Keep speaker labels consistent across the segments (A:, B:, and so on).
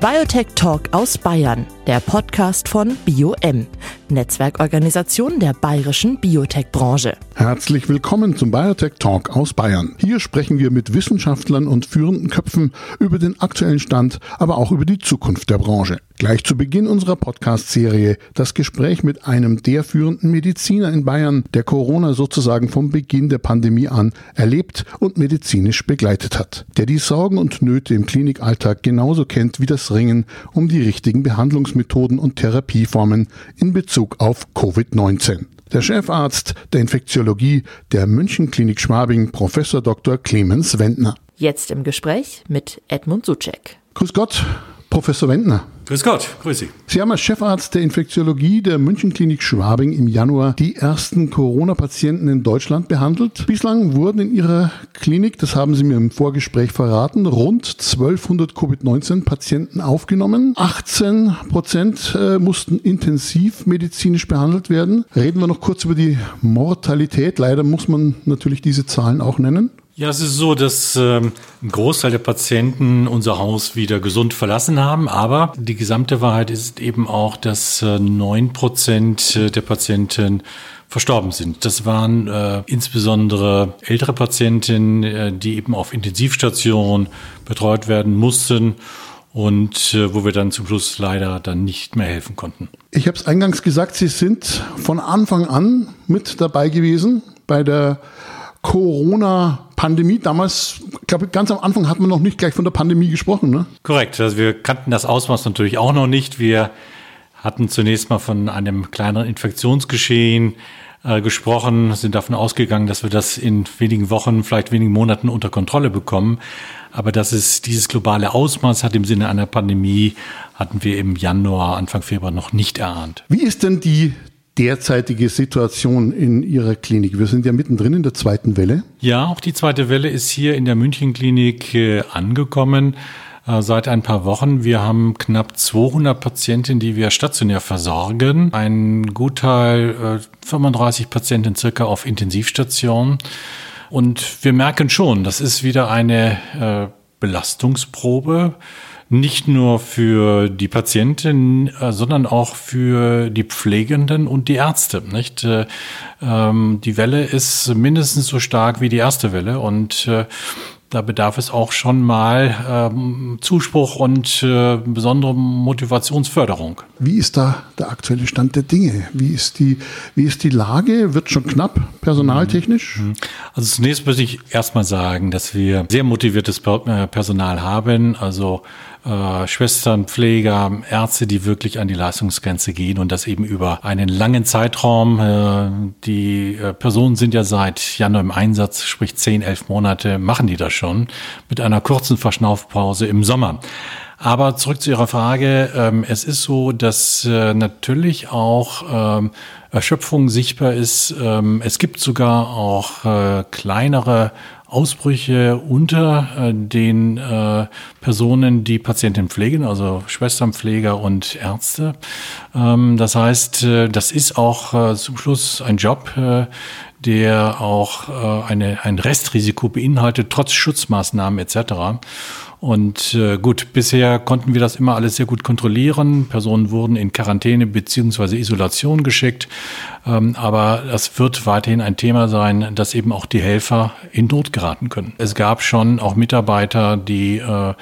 A: Biotech Talk aus Bayern, der Podcast von BioM, Netzwerkorganisation der bayerischen Biotech-Branche.
B: Herzlich willkommen zum Biotech Talk aus Bayern. Hier sprechen wir mit Wissenschaftlern und führenden Köpfen über den aktuellen Stand, aber auch über die Zukunft der Branche. Gleich zu Beginn unserer Podcast-Serie das Gespräch mit einem der führenden Mediziner in Bayern, der Corona sozusagen vom Beginn der Pandemie an erlebt und medizinisch begleitet hat, der die Sorgen und Nöte im Klinikalltag genauso kennt wie das Ringen um die richtigen Behandlungsmethoden und Therapieformen in Bezug auf Covid-19 der Chefarzt der Infektiologie der Münchenklinik Schwabing, Professor Dr. Clemens Wendner.
A: Jetzt im Gespräch mit Edmund Suchek.
B: Grüß Gott, Professor Wendner.
C: Grüß Gott, grüß Sie.
B: Sie haben als Chefarzt der Infektiologie der Münchenklinik Schwabing im Januar die ersten Corona-Patienten in Deutschland behandelt. Bislang wurden in Ihrer Klinik, das haben Sie mir im Vorgespräch verraten, rund 1200 Covid-19-Patienten aufgenommen. 18 Prozent äh, mussten intensiv medizinisch behandelt werden. Reden wir noch kurz über die Mortalität. Leider muss man natürlich diese Zahlen auch nennen.
C: Ja, es ist so, dass ähm, ein Großteil der Patienten unser Haus wieder gesund verlassen haben, aber die gesamte Wahrheit ist eben auch, dass neun äh, Prozent äh, der Patienten verstorben sind. Das waren äh, insbesondere ältere Patienten, äh, die eben auf Intensivstationen betreut werden mussten und äh, wo wir dann zum Schluss leider dann nicht mehr helfen konnten.
B: Ich habe es eingangs gesagt, Sie sind von Anfang an mit dabei gewesen bei der Corona-Pandemie. Damals, ich glaube, ganz am Anfang hat man noch nicht gleich von der Pandemie gesprochen. Ne?
C: Korrekt. Also wir kannten das Ausmaß natürlich auch noch nicht. Wir hatten zunächst mal von einem kleineren Infektionsgeschehen äh, gesprochen, sind davon ausgegangen, dass wir das in wenigen Wochen, vielleicht wenigen Monaten unter Kontrolle bekommen. Aber dass es dieses globale Ausmaß hat im Sinne einer Pandemie, hatten wir im Januar, Anfang Februar noch nicht erahnt.
B: Wie ist denn die derzeitige Situation in Ihrer Klinik? Wir sind ja mittendrin in der zweiten Welle.
C: Ja, auch die zweite Welle ist hier in der Münchenklinik äh, angekommen äh, seit ein paar Wochen. Wir haben knapp 200 Patienten, die wir stationär versorgen. Ein Gutteil, 35 äh, Patienten circa auf Intensivstationen. Und wir merken schon, das ist wieder eine Belastungsprobe nicht nur für die Patienten, äh, sondern auch für die Pflegenden und die Ärzte. Nicht? Äh, ähm, die Welle ist mindestens so stark wie die erste Welle und äh, da bedarf es auch schon mal ähm, Zuspruch und äh, besondere Motivationsförderung.
B: Wie ist da der aktuelle Stand der Dinge? Wie ist die, wie ist die Lage? Wird schon knapp personaltechnisch? Mhm.
C: Also zunächst muss ich erstmal sagen, dass wir sehr motiviertes Personal haben. Also äh, Schwestern, Pfleger, Ärzte, die wirklich an die Leistungsgrenze gehen und das eben über einen langen Zeitraum. Äh, die äh, Personen sind ja seit Januar im Einsatz, sprich zehn, elf Monate machen die das schon mit einer kurzen Verschnaufpause im Sommer. Aber zurück zu Ihrer Frage. Ähm, es ist so, dass äh, natürlich auch ähm, Erschöpfung sichtbar ist. Ähm, es gibt sogar auch kleinere Ausbrüche unter äh, den äh, Personen, die Patienten pflegen, also Schwesternpfleger und Ärzte. Ähm, das heißt, äh, das ist auch äh, zum Schluss ein Job, äh, der auch äh, eine, ein Restrisiko beinhaltet, trotz Schutzmaßnahmen etc. Und äh, gut, bisher konnten wir das immer alles sehr gut kontrollieren. Personen wurden in Quarantäne beziehungsweise Isolation geschickt. Ähm, aber das wird weiterhin ein Thema sein, dass eben auch die Helfer in Not geraten können. Es gab schon auch Mitarbeiter, die äh,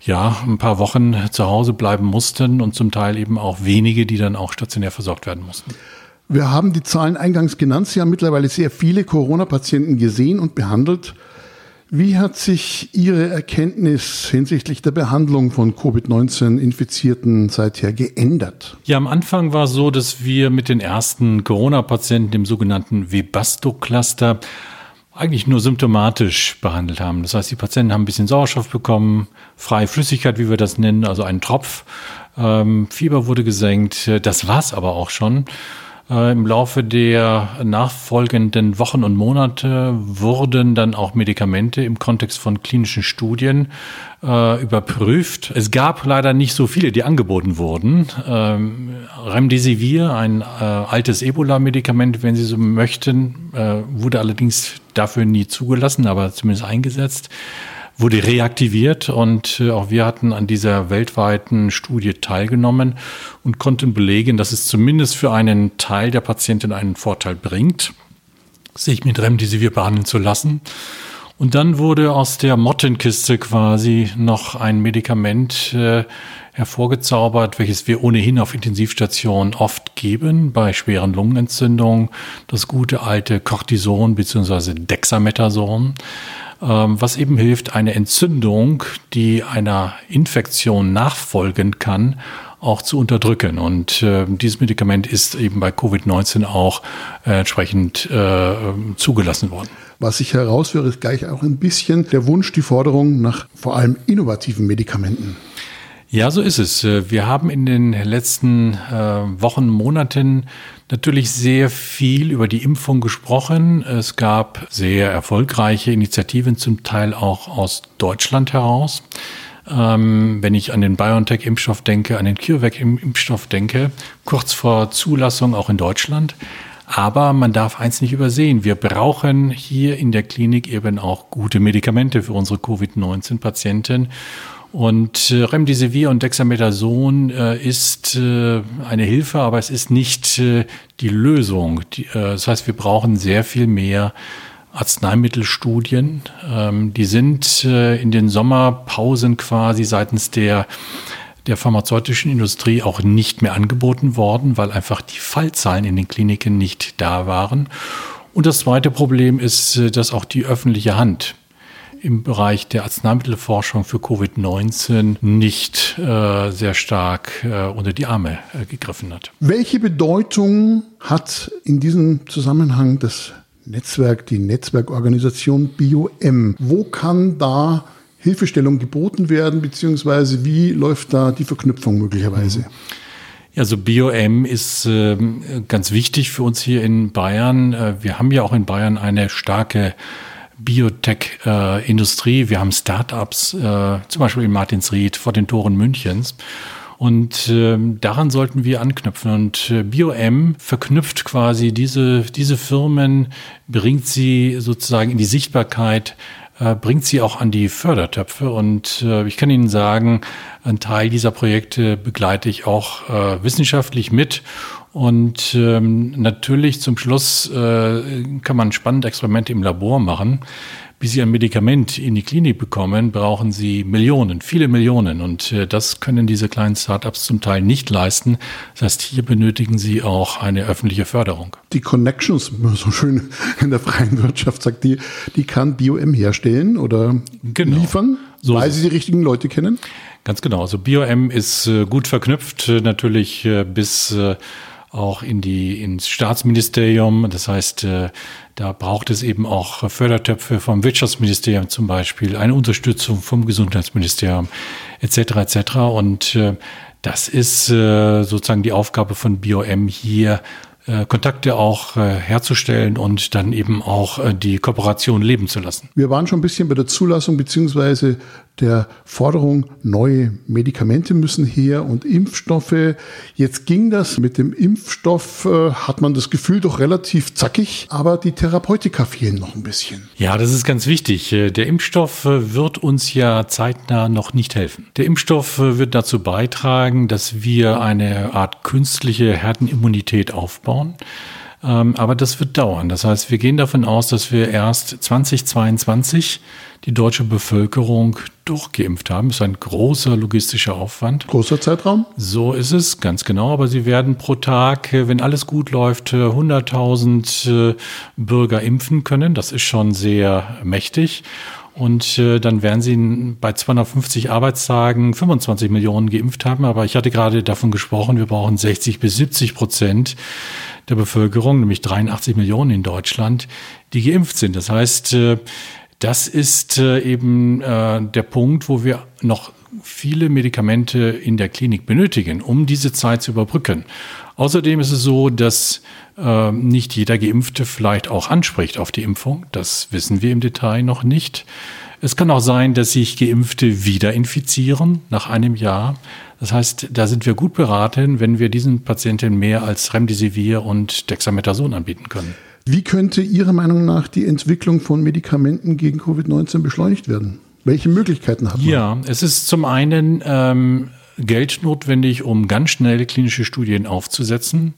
C: ja, ein paar Wochen zu Hause bleiben mussten und zum Teil eben auch wenige, die dann auch stationär versorgt werden mussten.
B: Wir haben die Zahlen eingangs genannt. Sie haben mittlerweile sehr viele Corona-Patienten gesehen und behandelt. Wie hat sich Ihre Erkenntnis hinsichtlich der Behandlung von Covid-19-Infizierten seither geändert?
C: Ja, am Anfang war es so, dass wir mit den ersten Corona-Patienten im sogenannten Webasto-Cluster eigentlich nur symptomatisch behandelt haben. Das heißt, die Patienten haben ein bisschen Sauerstoff bekommen, freie Flüssigkeit, wie wir das nennen, also einen Tropf. Ähm, Fieber wurde gesenkt. Das war's aber auch schon. Äh, Im Laufe der nachfolgenden Wochen und Monate wurden dann auch Medikamente im Kontext von klinischen Studien äh, überprüft. Es gab leider nicht so viele, die angeboten wurden. Ähm, Remdesivir, ein äh, altes Ebola-Medikament, wenn Sie so möchten, äh, wurde allerdings dafür nie zugelassen, aber zumindest eingesetzt. Wurde reaktiviert und äh, auch wir hatten an dieser weltweiten Studie teilgenommen und konnten belegen, dass es zumindest für einen Teil der Patienten einen Vorteil bringt, sich mit Remdesivir behandeln zu lassen. Und dann wurde aus der Mottenkiste quasi noch ein Medikament äh, hervorgezaubert, welches wir ohnehin auf Intensivstationen oft geben bei schweren Lungenentzündungen, das gute alte Cortison bzw. Dexamethason, was eben hilft, eine Entzündung, die einer Infektion nachfolgen kann, auch zu unterdrücken. Und äh, dieses Medikament ist eben bei Covid-19 auch äh, entsprechend äh, zugelassen worden.
B: Was ich heraushöre, ist gleich auch ein bisschen der Wunsch, die Forderung nach vor allem innovativen Medikamenten.
C: Ja, so ist es. Äh, wir haben in den letzten äh, Wochen, Monaten natürlich sehr viel über die Impfung gesprochen. Es gab sehr erfolgreiche Initiativen, zum Teil auch aus Deutschland heraus. Ähm, wenn ich an den BioNTech-Impfstoff denke, an den CureVac-Impfstoff denke, kurz vor Zulassung auch in Deutschland. Aber man darf eins nicht übersehen. Wir brauchen hier in der Klinik eben auch gute Medikamente für unsere Covid-19-Patienten. Und äh, Remdesivir und Dexamethason äh, ist äh, eine Hilfe, aber es ist nicht äh, die Lösung. Die, äh, das heißt, wir brauchen sehr viel mehr Arzneimittelstudien. Ähm, die sind äh, in den Sommerpausen quasi seitens der der pharmazeutischen Industrie auch nicht mehr angeboten worden, weil einfach die Fallzahlen in den Kliniken nicht da waren. Und das zweite Problem ist, äh, dass auch die öffentliche Hand im Bereich der Arzneimittelforschung für Covid-19 nicht äh, sehr stark äh, unter die Arme äh, gegriffen hat.
B: Welche Bedeutung hat in diesem Zusammenhang das Netzwerk, die Netzwerkorganisation BioM? Wo kann da Hilfestellung geboten werden, beziehungsweise wie läuft da die Verknüpfung möglicherweise?
C: Also BioM ist äh, ganz wichtig für uns hier in Bayern. Äh, wir haben ja auch in Bayern eine starke Biotech-Industrie. Äh, wir haben Startups, äh, zum Beispiel in Martinsried vor den Toren Münchens. Und äh, daran sollten wir anknüpfen. Und äh, BioM verknüpft quasi diese, diese Firmen, bringt sie sozusagen in die Sichtbarkeit, äh, bringt sie auch an die Fördertöpfe. Und äh, ich kann Ihnen sagen, ein Teil dieser Projekte begleite ich auch äh, wissenschaftlich mit. Und ähm, natürlich zum Schluss äh, kann man spannende Experimente im Labor machen. Bis Sie ein Medikament in die Klinik bekommen, brauchen Sie Millionen, viele Millionen. Und äh, das können diese kleinen Startups zum Teil nicht leisten. Das heißt, hier benötigen Sie auch eine öffentliche Förderung.
B: Die Connections, so schön in der freien Wirtschaft sagt die, die kann BioM herstellen oder genau. liefern, so weil Sie die richtigen Leute kennen?
C: Ganz genau. Also BioM ist äh, gut verknüpft, äh, natürlich äh, bis äh, auch in die, ins Staatsministerium. Das heißt, äh, da braucht es eben auch Fördertöpfe vom Wirtschaftsministerium zum Beispiel, eine Unterstützung vom Gesundheitsministerium etc. etc. Und äh, das ist äh, sozusagen die Aufgabe von BioM hier Kontakte auch herzustellen und dann eben auch die Kooperation leben zu lassen.
B: Wir waren schon ein bisschen bei der Zulassung beziehungsweise der Forderung, neue Medikamente müssen her und Impfstoffe. Jetzt ging das mit dem Impfstoff, hat man das Gefühl doch relativ zackig, aber die Therapeutika fehlen noch ein bisschen.
C: Ja, das ist ganz wichtig. Der Impfstoff wird uns ja zeitnah noch nicht helfen. Der Impfstoff wird dazu beitragen, dass wir eine Art künstliche Herdenimmunität aufbauen aufbauen. Ähm, aber das wird dauern. Das heißt, wir gehen davon aus, dass wir erst 2022 die deutsche Bevölkerung durchgeimpft haben. Das ist ein großer logistischer Aufwand.
B: Großer Zeitraum?
C: So ist es, ganz genau. Aber sie werden pro Tag, äh, wenn alles gut läuft, 100.000 äh, äh, Bürger impfen können. Das ist schon sehr mächtig. Und äh, dann werden sie bei 250 Arbeitstagen 25 Millionen geimpft haben. Aber ich hatte gerade davon gesprochen, wir brauchen 60 bis 70 Prozent der Bevölkerung, nämlich 83 Millionen in Deutschland, die geimpft sind. Das heißt, äh, das ist äh, eben äh, der Punkt, wo wir noch viele Medikamente in der Klinik benötigen, um diese Zeit zu überbrücken. Außerdem ist es so, dass äh, nicht jeder Geimpfte vielleicht auch anspricht auf die Impfung. Das wissen wir im Detail noch nicht. Es kann auch sein, dass sich Geimpfte wieder infizieren nach einem Jahr. Das heißt, da sind wir gut beraten, wenn wir diesen Patienten mehr als Remdesivir und Dexamethason anbieten können.
B: Wie könnte Ihrer Meinung nach die Entwicklung von Medikamenten gegen Covid-19 beschleunigt werden? Welche Möglichkeiten hat man?
C: Ja, es ist zum einen ähm, Geld notwendig, um ganz schnell klinische Studien aufzusetzen.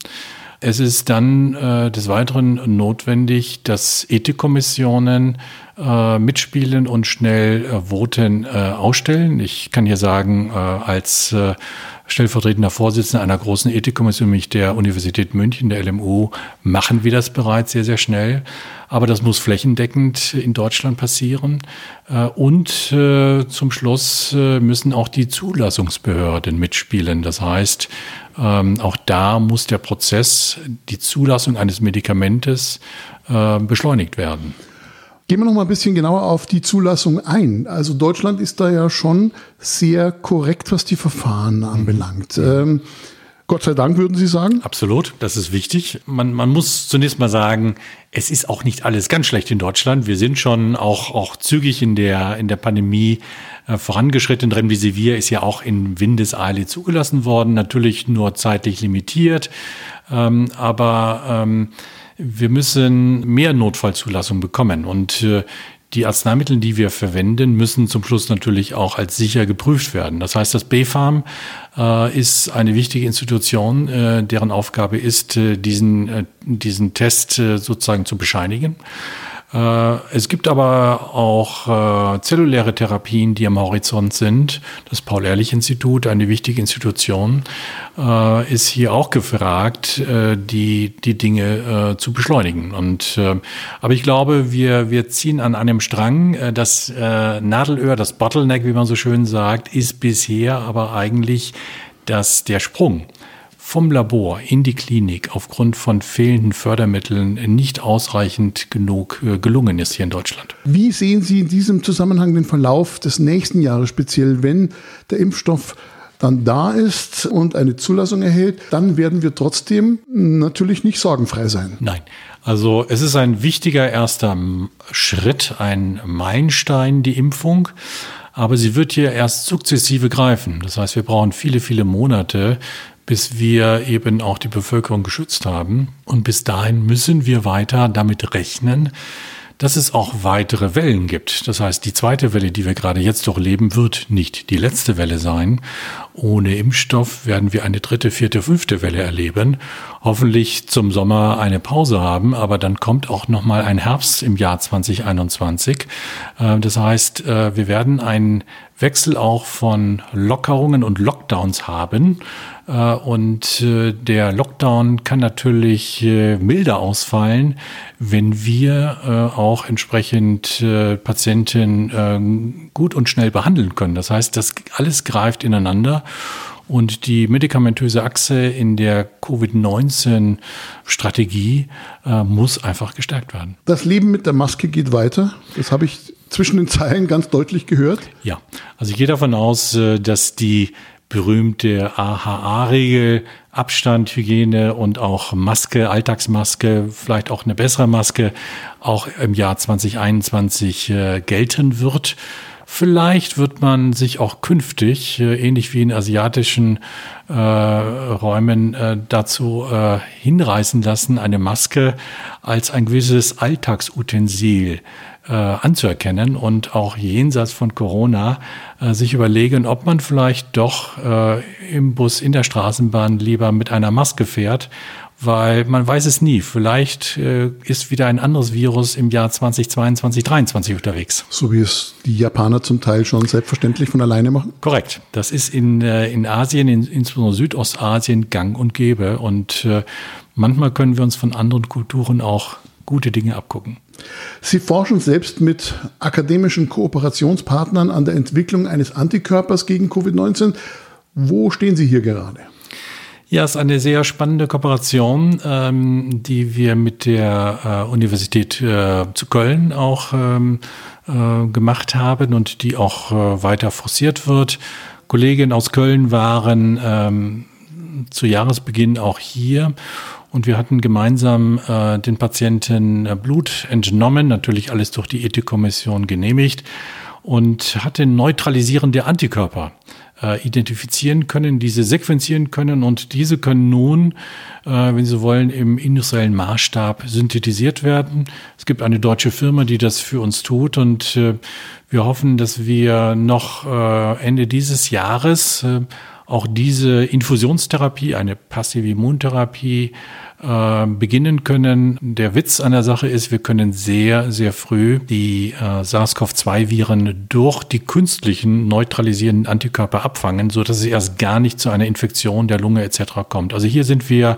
C: Es ist dann äh, des Weiteren notwendig, dass Ethikkommissionen äh, mitspielen und schnell äh, Voten äh, ausstellen. Ich kann hier sagen, äh, als äh, stellvertretender Vorsitzender einer großen Ethikkommission, nämlich der Universität München, der LMU, machen wir das bereits sehr, sehr schnell. Aber das muss flächendeckend in Deutschland passieren. Äh, und äh, zum Schluss äh, müssen auch die Zulassungsbehörden mitspielen. Das heißt, ähm, auch da muss der Prozess, die Zulassung eines Medikamentes beschleunigt werden.
B: Gehen wir noch mal ein bisschen genauer auf die Zulassung ein. Also Deutschland ist da ja schon sehr korrekt, was die Verfahren anbelangt. Mhm. Ähm, Gott sei Dank, würden Sie sagen?
C: Absolut, das ist wichtig. Man, man muss zunächst mal sagen, es ist auch nicht alles ganz schlecht in Deutschland. Wir sind schon auch, auch zügig in der, in der Pandemie äh, vorangeschritten. Remdesivir ist ja auch in Windeseile zugelassen worden, natürlich nur zeitlich limitiert. Ähm, aber ähm, wir müssen mehr Notfallzulassung bekommen und äh, die Arzneimittel, die wir verwenden, müssen zum Schluss natürlich auch als sicher geprüft werden. Das heißt, das BfArM äh, ist eine wichtige Institution, äh, deren Aufgabe ist, äh, diesen, äh, diesen Test äh, sozusagen zu bescheinigen. Äh, es gibt aber auch äh, zelluläre Therapien, die am Horizont sind. Das Paul-Ehrlich-Institut, eine wichtige Institution, äh, ist hier auch gefragt, die, die Dinge zu beschleunigen. Und, aber ich glaube, wir, wir ziehen an einem Strang. Das Nadelöhr, das Bottleneck, wie man so schön sagt, ist bisher aber eigentlich dass der Sprung vom Labor in die Klinik aufgrund von fehlenden Fördermitteln nicht ausreichend genug äh, gelungen ist hier in Deutschland.
B: Wie sehen Sie in diesem Zusammenhang den Verlauf des nächsten Jahres speziell, wenn der Impfstoff dann da ist und eine Zulassung erhält, dann werden wir trotzdem natürlich nicht sorgenfrei sein.
C: Nein. Also es ist ein wichtiger erster Schritt, ein Meilenstein, die Impfung. Aber sie wird hier erst sukzessive greifen. Das heißt, wir brauchen viele, viele Monate, bis wir eben auch die Bevölkerung geschützt haben. Und bis dahin müssen wir weiter damit rechnen, dass es auch weitere Wellen gibt. Das heißt, die zweite Welle, die wir gerade jetzt durchleben, wird nicht die letzte Welle sein. Ohne Impfstoff werden wir eine dritte, vierte, fünfte Welle erleben. Hoffentlich zum Sommer eine Pause haben, aber dann kommt auch noch mal ein Herbst im Jahr 2021. Äh, das heißt, äh, wir werden einen Wechsel auch von Lockerungen und Lockdowns haben. Äh, und äh, der Lockdown kann natürlich äh, milder ausfallen, wenn wir auch entsprechend Patienten gut und schnell behandeln können. Das heißt, das alles greift ineinander. Und die medikamentöse Achse in der Covid-19-Strategie äh, muss einfach gestärkt werden.
B: Das Leben mit der Maske geht weiter. Das habe ich zwischen den Zeilen ganz deutlich gehört.
C: Ja, also ich gehe davon aus, dass die berühmte AHA-Regel, Abstand, Hygiene und auch Maske, Alltagsmaske, vielleicht auch eine bessere Maske, auch im Jahr 2021 äh, gelten wird. Vielleicht wird man sich auch künftig, äh, ähnlich wie in asiatischen äh, Räumen, äh, dazu äh, hinreißen lassen, eine Maske als ein gewisses Alltagsutensil äh, anzuerkennen und auch jenseits von Corona äh, sich überlegen, ob man vielleicht doch äh, im Bus, in der Straßenbahn lieber mit einer Maske fährt, weil man weiß es nie. Vielleicht äh, ist wieder ein anderes Virus im Jahr 2022, 2023 unterwegs.
B: So wie es die Japaner zum Teil schon selbstverständlich von alleine machen?
C: Korrekt. Das ist in, äh, in Asien, in, insbesondere Südostasien, gang und gäbe. Und äh, manchmal können wir uns von anderen Kulturen auch gute Dinge abgucken.
B: Sie forschen selbst mit akademischen Kooperationspartnern an der Entwicklung eines Antikörpers gegen Covid-19. Wo stehen Sie hier gerade?
C: Ja, es ist eine sehr spannende Kooperation, ähm, die wir mit der äh, Universität äh, zu Köln auch ähm, äh, gemacht haben und die auch äh, weiter forciert wird. Kolleginnen aus Köln waren ähm, zu Jahresbeginn auch hier und wir hatten gemeinsam äh, den Patienten äh, Blut entnommen, natürlich alles durch die Ethikkommission genehmigt und hatte neutralisierende Antikörper äh, identifizieren können, diese sequenzieren können. Und diese können nun wenn Sie wollen, im industriellen Maßstab synthetisiert werden. Es gibt eine deutsche Firma, die das für uns tut und wir hoffen, dass wir noch Ende dieses Jahres auch diese Infusionstherapie, eine passive Immuntherapie, äh, beginnen können. Der Witz an der Sache ist, wir können sehr, sehr früh die äh, SARS-CoV-2-Viren durch die künstlichen neutralisierenden Antikörper abfangen, so dass es erst gar nicht zu einer Infektion der Lunge etc. kommt. Also hier sind wir,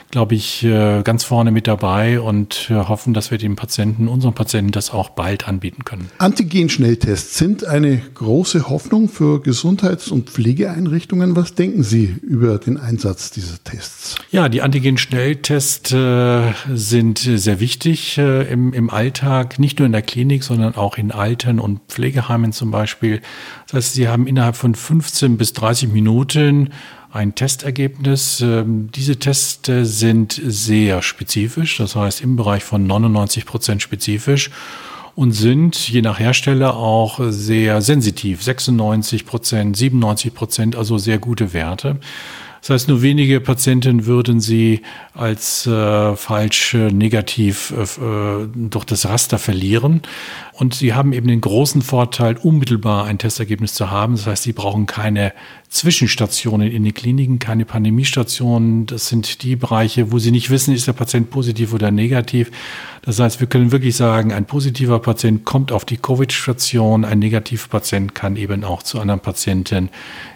C: glaube ich, äh, ganz vorne mit dabei und äh, hoffen, dass wir den Patienten, unseren Patienten das auch bald anbieten können.
B: Antigen-Schnelltests sind eine große Hoffnung für Gesundheits- und Pflegeeinrichtungen. Was denken Sie über den Einsatz dieser Tests?
C: Ja, die Antigen-Schnelltests Schnelltests äh, sind sehr wichtig im, im Alltag, nicht nur in der Klinik, sondern auch in Alten- und Pflegeheimen zum Beispiel. Das heißt, Sie haben innerhalb von 15 bis 30 Minuten ein Testergebnis. Ähm, diese Tests sind sehr spezifisch, das heißt im Bereich von 99 Prozent spezifisch und sind je nach Hersteller auch sehr sensitiv. 96 Prozent, 97 Prozent, also sehr gute Werte. Das heißt, nur wenige Patienten würden sie als äh, falsch äh, negativ äh, äh, durch das Raster verlieren. Und sie haben eben den großen Vorteil, unmittelbar ein Testergebnis zu haben. Das heißt, sie brauchen keine Zwischenstationen in den Kliniken, keine Pandemiestationen. Das sind die Bereiche, wo sie nicht wissen, ist der Patient positiv oder negativ. Das heißt, wir können wirklich sagen, ein positiver Patient kommt auf die Covid-Station, ein negativer Patient kann eben auch zu anderen Patienten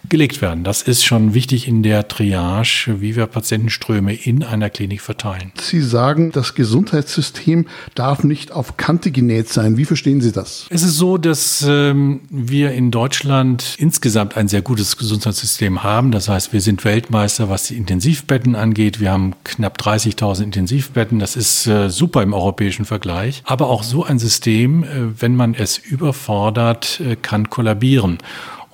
C: gelegt werden. Das ist schon wichtig in der Triage, wie wir Patientenströme in einer Klinik verteilen.
B: Sie sagen, das Gesundheitssystem darf nicht auf Kante genäht sein. Wie verstehen Sie das?
C: Es ist so, dass ähm, wir in Deutschland insgesamt ein sehr gutes Gesundheitssystem haben. Das heißt, wir sind Weltmeister, was die Intensivbetten angeht. Wir haben knapp 30.000 Intensivbetten. Das ist äh, super im europäischen Vergleich. Aber auch so ein System, äh, wenn man es überfordert, äh, kann kollabieren.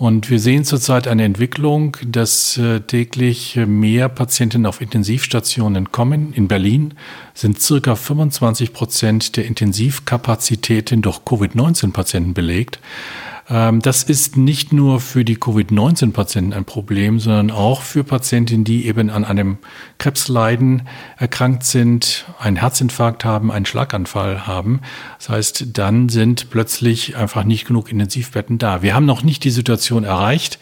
C: Und wir sehen zurzeit eine Entwicklung, dass äh, täglich mehr Patienten auf Intensivstationen kommen. In Berlin sind circa 25 Prozent der Intensivkapazitäten durch Covid-19-Patienten belegt. Ähm, das ist nicht nur für die Covid-19-Patienten ein Problem, sondern auch für Patienten, die eben an einem Krebsleiden erkrankt sind, einen Herzinfarkt haben, einen Schlaganfall haben. Das heißt, dann sind plötzlich einfach nicht genug Intensivbetten da. Wir haben noch nicht die Situation erreicht,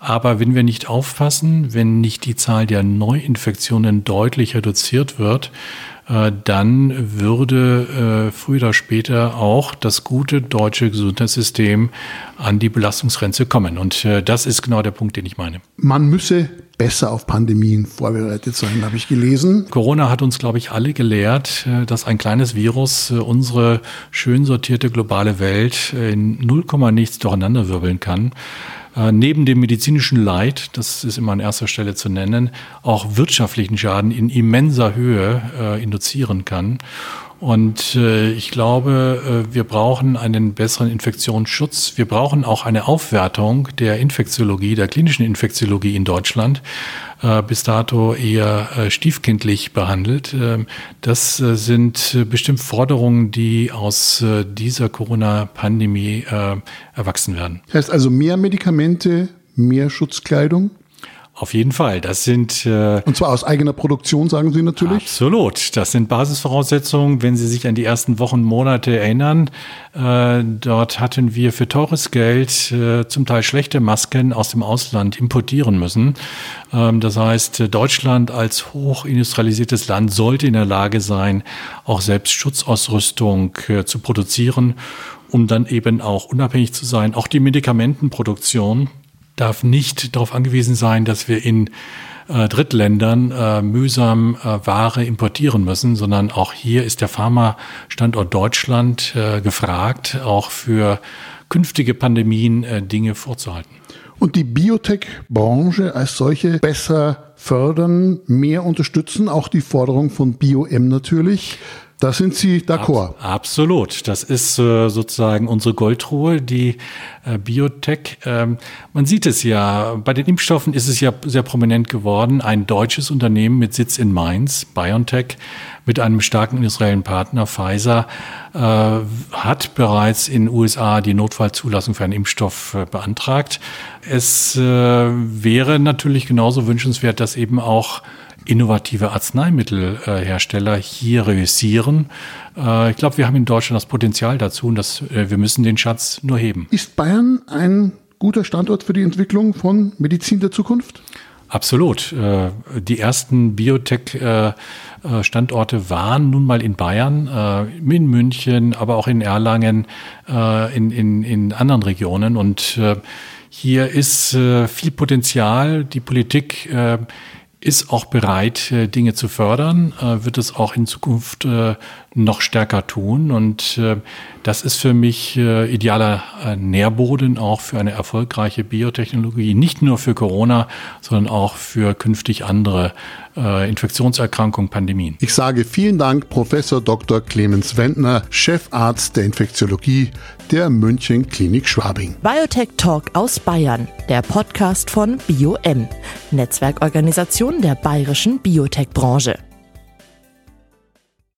C: aber wenn wir nicht aufpassen, wenn nicht die Zahl der Neuinfektionen deutlich reduziert wird, dann würde äh, früher oder später auch das gute deutsche Gesundheitssystem an die Belastungsgrenze kommen. Und äh, das ist genau der Punkt, den ich meine.
B: Man müsse besser auf Pandemien vorbereitet sein, habe ich gelesen.
C: Corona hat uns, glaube ich, alle gelehrt, dass ein kleines Virus unsere schön sortierte globale Welt in 0, nichts durcheinanderwirbeln kann. Äh, neben dem medizinischen Leid, das ist immer an erster Stelle zu nennen, auch wirtschaftlichen Schaden in immenser Höhe äh, induzieren kann. Und äh, ich glaube, äh, wir brauchen einen besseren Infektionsschutz. Wir brauchen auch eine Aufwertung der Infektiologie, der klinischen Infektiologie in Deutschland. Äh, bis dato eher äh, stiefkindlich behandelt. Ähm, das äh, sind äh, bestimmt Forderungen, die aus äh, dieser Corona-Pandemie äh, erwachsen werden.
B: Das heißt also mehr Medikamente, mehr Schutzkleidung?
C: Auf jeden Fall. Das sind
B: äh, und zwar aus eigener Produktion, sagen Sie natürlich.
C: Absolut. Das sind Basisvoraussetzungen. Wenn Sie sich an die ersten Wochen, Monate erinnern, äh, dort hatten wir für teures Geld äh, zum Teil schlechte Masken aus dem Ausland importieren müssen. Ähm, das heißt, Deutschland als hochindustrialisiertes Land sollte in der Lage sein, auch selbst Schutzausrüstung äh, zu produzieren, um dann eben auch unabhängig zu sein. Auch die Medikamentenproduktion darf nicht darauf angewiesen sein, dass wir in äh, Drittländern äh, mühsam äh, Ware importieren müssen, sondern auch hier ist der Pharmastandort Deutschland äh, gefragt, auch für künftige Pandemien äh, Dinge vorzuhalten.
B: Und die Biotech-Branche als solche besser fördern, mehr unterstützen, auch die Forderung von BioM natürlich. Da sind Sie d'accord. Ab,
C: absolut. Das ist äh, sozusagen unsere Goldruhe, die äh, Biotech. Ähm, man sieht es ja, bei den Impfstoffen ist es ja sehr prominent geworden. Ein deutsches Unternehmen mit Sitz in Mainz, BioNTech, mit einem starken industriellen Partner, Pfizer, äh, hat bereits in den USA die Notfallzulassung für einen Impfstoff äh, beantragt. Es äh, wäre natürlich genauso wünschenswert, dass eben auch innovative Arzneimittelhersteller hier reüssieren. Äh, ich glaube, wir haben in Deutschland das Potenzial dazu und das, äh, wir müssen den Schatz nur heben.
B: Ist Bayern ein guter Standort für die Entwicklung von Medizin der Zukunft?
C: Absolut. Äh, die ersten Biotech-Standorte waren nun mal in Bayern, in München, aber auch in Erlangen, in, in, in anderen Regionen. Und hier ist viel Potenzial. Die Politik ist auch bereit, Dinge zu fördern, wird es auch in Zukunft noch stärker tun. Und äh, das ist für mich äh, idealer äh, Nährboden auch für eine erfolgreiche Biotechnologie, nicht nur für Corona, sondern auch für künftig andere äh, Infektionserkrankungen, Pandemien.
B: Ich sage vielen Dank, Professor Dr. Clemens Wendner, Chefarzt der Infektiologie der München Klinik Schwabing.
A: Biotech Talk aus Bayern, der Podcast von BioM, Netzwerkorganisation der bayerischen Biotech-Branche.